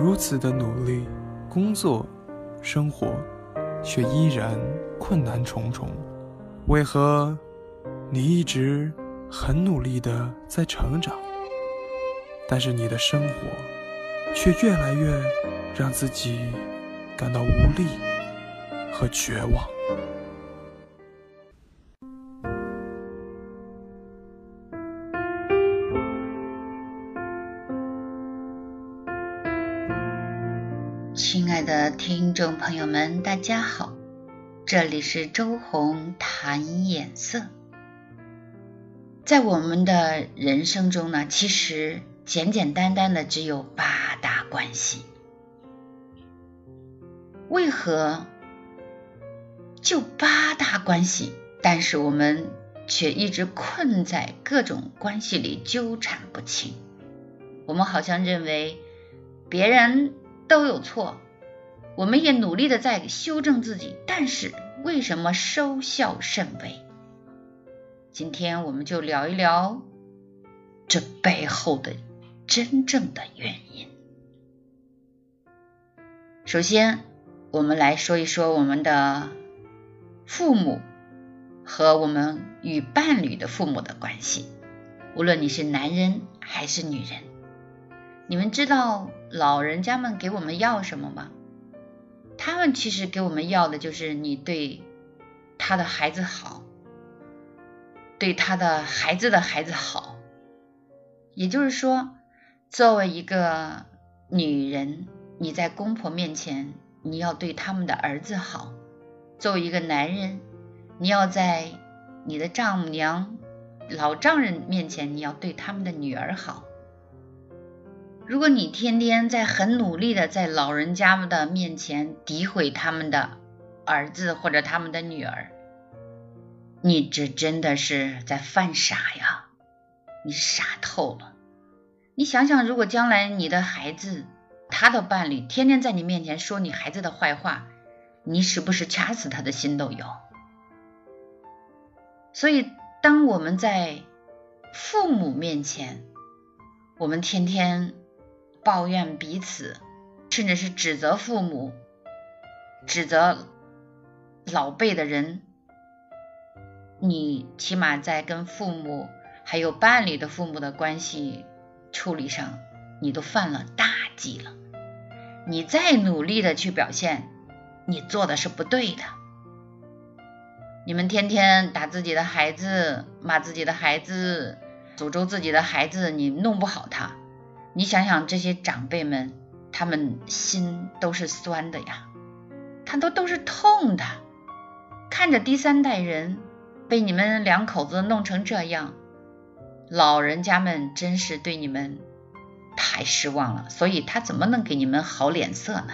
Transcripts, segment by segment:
如此的努力工作、生活，却依然困难重重？为何你一直很努力的在成长，但是你的生活却越来越让自己感到无力和绝望？朋友们，大家好，这里是周红谈眼色。在我们的人生中呢，其实简简单单的只有八大关系，为何就八大关系？但是我们却一直困在各种关系里纠缠不清。我们好像认为别人。都有错，我们也努力的在修正自己，但是为什么收效甚微？今天我们就聊一聊这背后的真正的原因。首先，我们来说一说我们的父母和我们与伴侣的父母的关系。无论你是男人还是女人，你们知道。老人家们给我们要什么吗？他们其实给我们要的就是你对他的孩子好，对他的孩子的孩子好。也就是说，作为一个女人，你在公婆面前你要对他们的儿子好；作为一个男人，你要在你的丈母娘、老丈人面前你要对他们的女儿好。如果你天天在很努力的在老人家们的面前诋毁他们的儿子或者他们的女儿，你这真的是在犯傻呀！你傻透了。你想想，如果将来你的孩子他的伴侣天天在你面前说你孩子的坏话，你是不是掐死他的心都有？所以，当我们在父母面前，我们天天。抱怨彼此，甚至是指责父母、指责老辈的人，你起码在跟父母还有伴侣的父母的关系处理上，你都犯了大忌了。你再努力的去表现，你做的是不对的。你们天天打自己的孩子，骂自己的孩子，诅咒自己的孩子，你弄不好他。你想想，这些长辈们，他们心都是酸的呀，他都都是痛的，看着第三代人被你们两口子弄成这样，老人家们真是对你们太失望了，所以他怎么能给你们好脸色呢？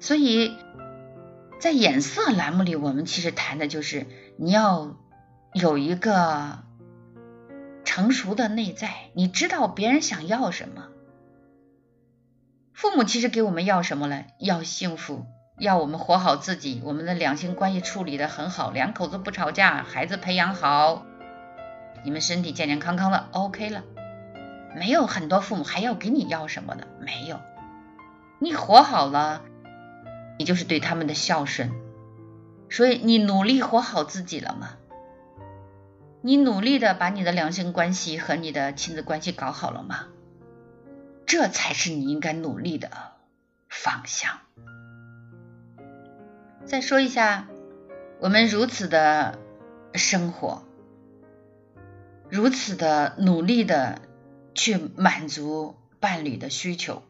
所以在眼色栏目里，我们其实谈的就是你要有一个。成熟的内在，你知道别人想要什么？父母其实给我们要什么了？要幸福，要我们活好自己，我们的两性关系处理的很好，两口子不吵架，孩子培养好，你们身体健健康康的，OK 了。没有很多父母还要给你要什么的，没有。你活好了，你就是对他们的孝顺。所以你努力活好自己了吗？你努力的把你的两性关系和你的亲子关系搞好了吗？这才是你应该努力的方向。再说一下，我们如此的生活，如此的努力的去满足伴侣的需求，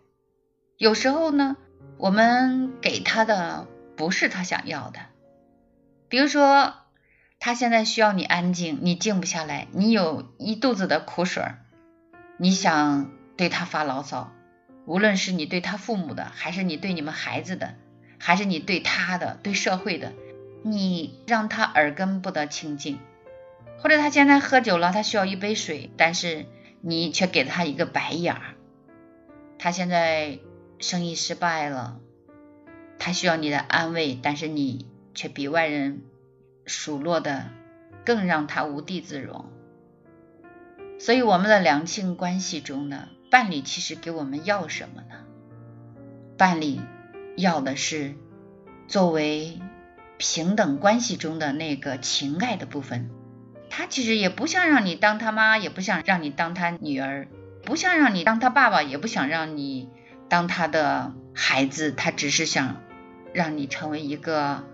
有时候呢，我们给他的不是他想要的，比如说。他现在需要你安静，你静不下来，你有一肚子的苦水，你想对他发牢骚，无论是你对他父母的，还是你对你们孩子的，还是你对他的、对社会的，你让他耳根不得清净，或者他现在喝酒了，他需要一杯水，但是你却给他一个白眼儿，他现在生意失败了，他需要你的安慰，但是你却比外人。数落的更让他无地自容，所以我们的两性关系中呢，伴侣其实给我们要什么呢？伴侣要的是作为平等关系中的那个情爱的部分。他其实也不想让你当他妈，也不想让你当他女儿，不想让你当他爸爸，也不想让你当他的孩子。他只是想让你成为一个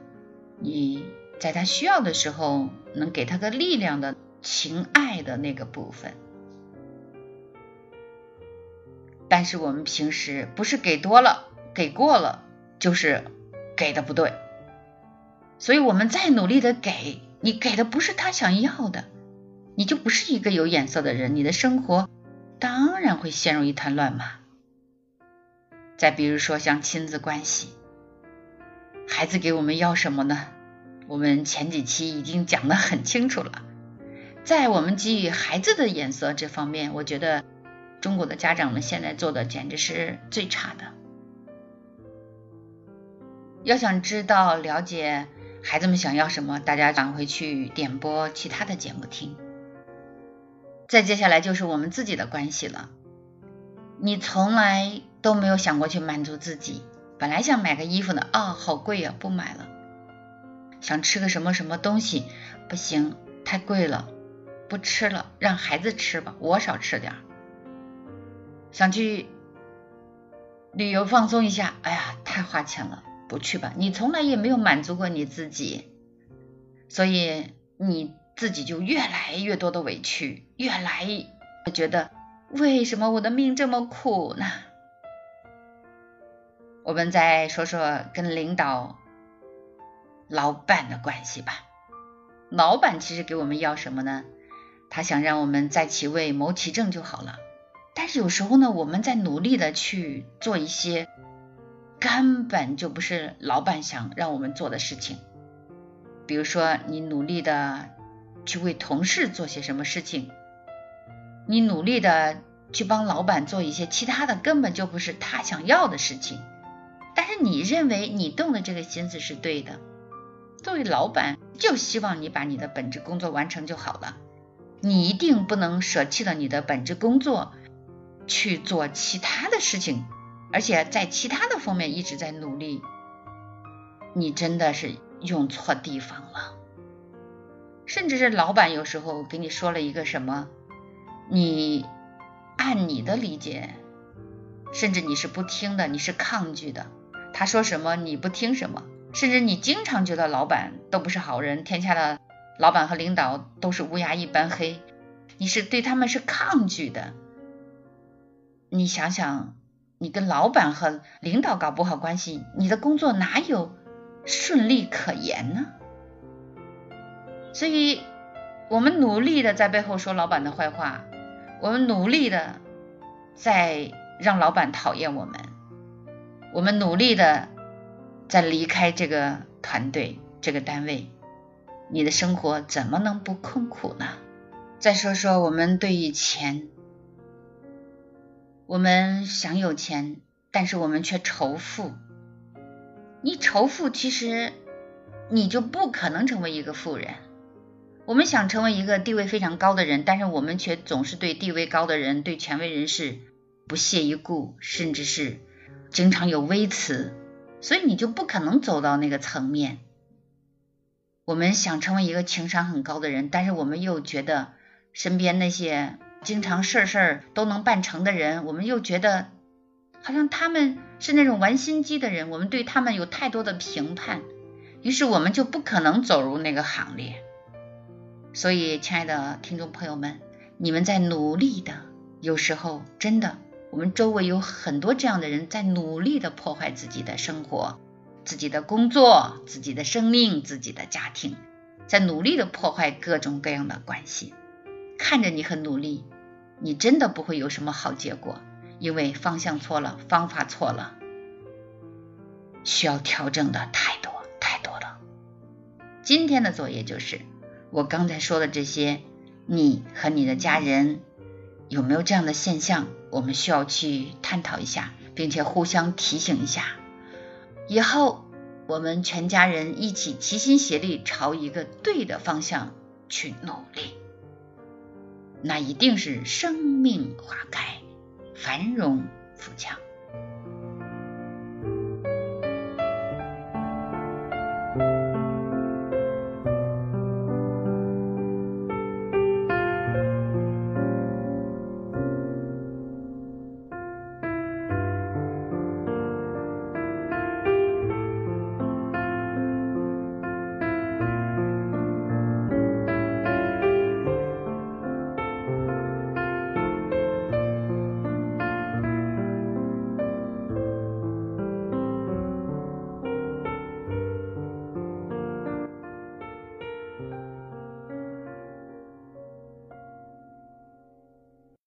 你在他需要的时候能给他个力量的情爱的那个部分。但是我们平时不是给多了、给过了，就是给的不对，所以我们再努力的给，你给的不是他想要的，你就不是一个有眼色的人，你的生活当然会陷入一团乱麻。再比如说像亲子关系，孩子给我们要什么呢？我们前几期已经讲的很清楚了，在我们给予孩子的眼色这方面，我觉得。中国的家长们现在做的简直是最差的。要想知道了解孩子们想要什么，大家赶回去点播其他的节目听。再接下来就是我们自己的关系了。你从来都没有想过去满足自己。本来想买个衣服呢，啊，好贵呀，不买了。想吃个什么什么东西，不行，太贵了，不吃了，让孩子吃吧，我少吃点。想去旅游放松一下，哎呀，太花钱了，不去吧。你从来也没有满足过你自己，所以你自己就越来越多的委屈，越来觉得为什么我的命这么苦呢？我们再说说跟领导、老板的关系吧。老板其实给我们要什么呢？他想让我们在其位谋其政就好了。但是有时候呢，我们在努力的去做一些根本就不是老板想让我们做的事情。比如说，你努力的去为同事做些什么事情，你努力的去帮老板做一些其他的根本就不是他想要的事情。但是你认为你动的这个心思是对的，作为老板就希望你把你的本职工作完成就好了，你一定不能舍弃了你的本职工作。去做其他的事情，而且在其他的方面一直在努力，你真的是用错地方了。甚至是老板有时候给你说了一个什么，你按你的理解，甚至你是不听的，你是抗拒的。他说什么你不听什么，甚至你经常觉得老板都不是好人，天下的老板和领导都是乌鸦一般黑，你是对他们是抗拒的。你想想，你跟老板和领导搞不好关系，你的工作哪有顺利可言呢？所以，我们努力的在背后说老板的坏话，我们努力的在让老板讨厌我们，我们努力的在离开这个团队、这个单位，你的生活怎么能不困苦呢？再说说我们对于钱。我们想有钱，但是我们却仇富。你仇富，其实你就不可能成为一个富人。我们想成为一个地位非常高的人，但是我们却总是对地位高的人、对权威人士不屑一顾，甚至是经常有微词，所以你就不可能走到那个层面。我们想成为一个情商很高的人，但是我们又觉得身边那些。经常事事都能办成的人，我们又觉得好像他们是那种玩心机的人，我们对他们有太多的评判，于是我们就不可能走入那个行列。所以，亲爱的听众朋友们，你们在努力的，有时候真的，我们周围有很多这样的人在努力的破坏自己的生活、自己的工作、自己的生命、自己的家庭，在努力的破坏各种各样的关系。看着你很努力。你真的不会有什么好结果，因为方向错了，方法错了，需要调整的太多太多了。今天的作业就是我刚才说的这些，你和你的家人有没有这样的现象？我们需要去探讨一下，并且互相提醒一下。以后我们全家人一起齐心协力，朝一个对的方向去努力。那一定是生命花开，繁荣富强。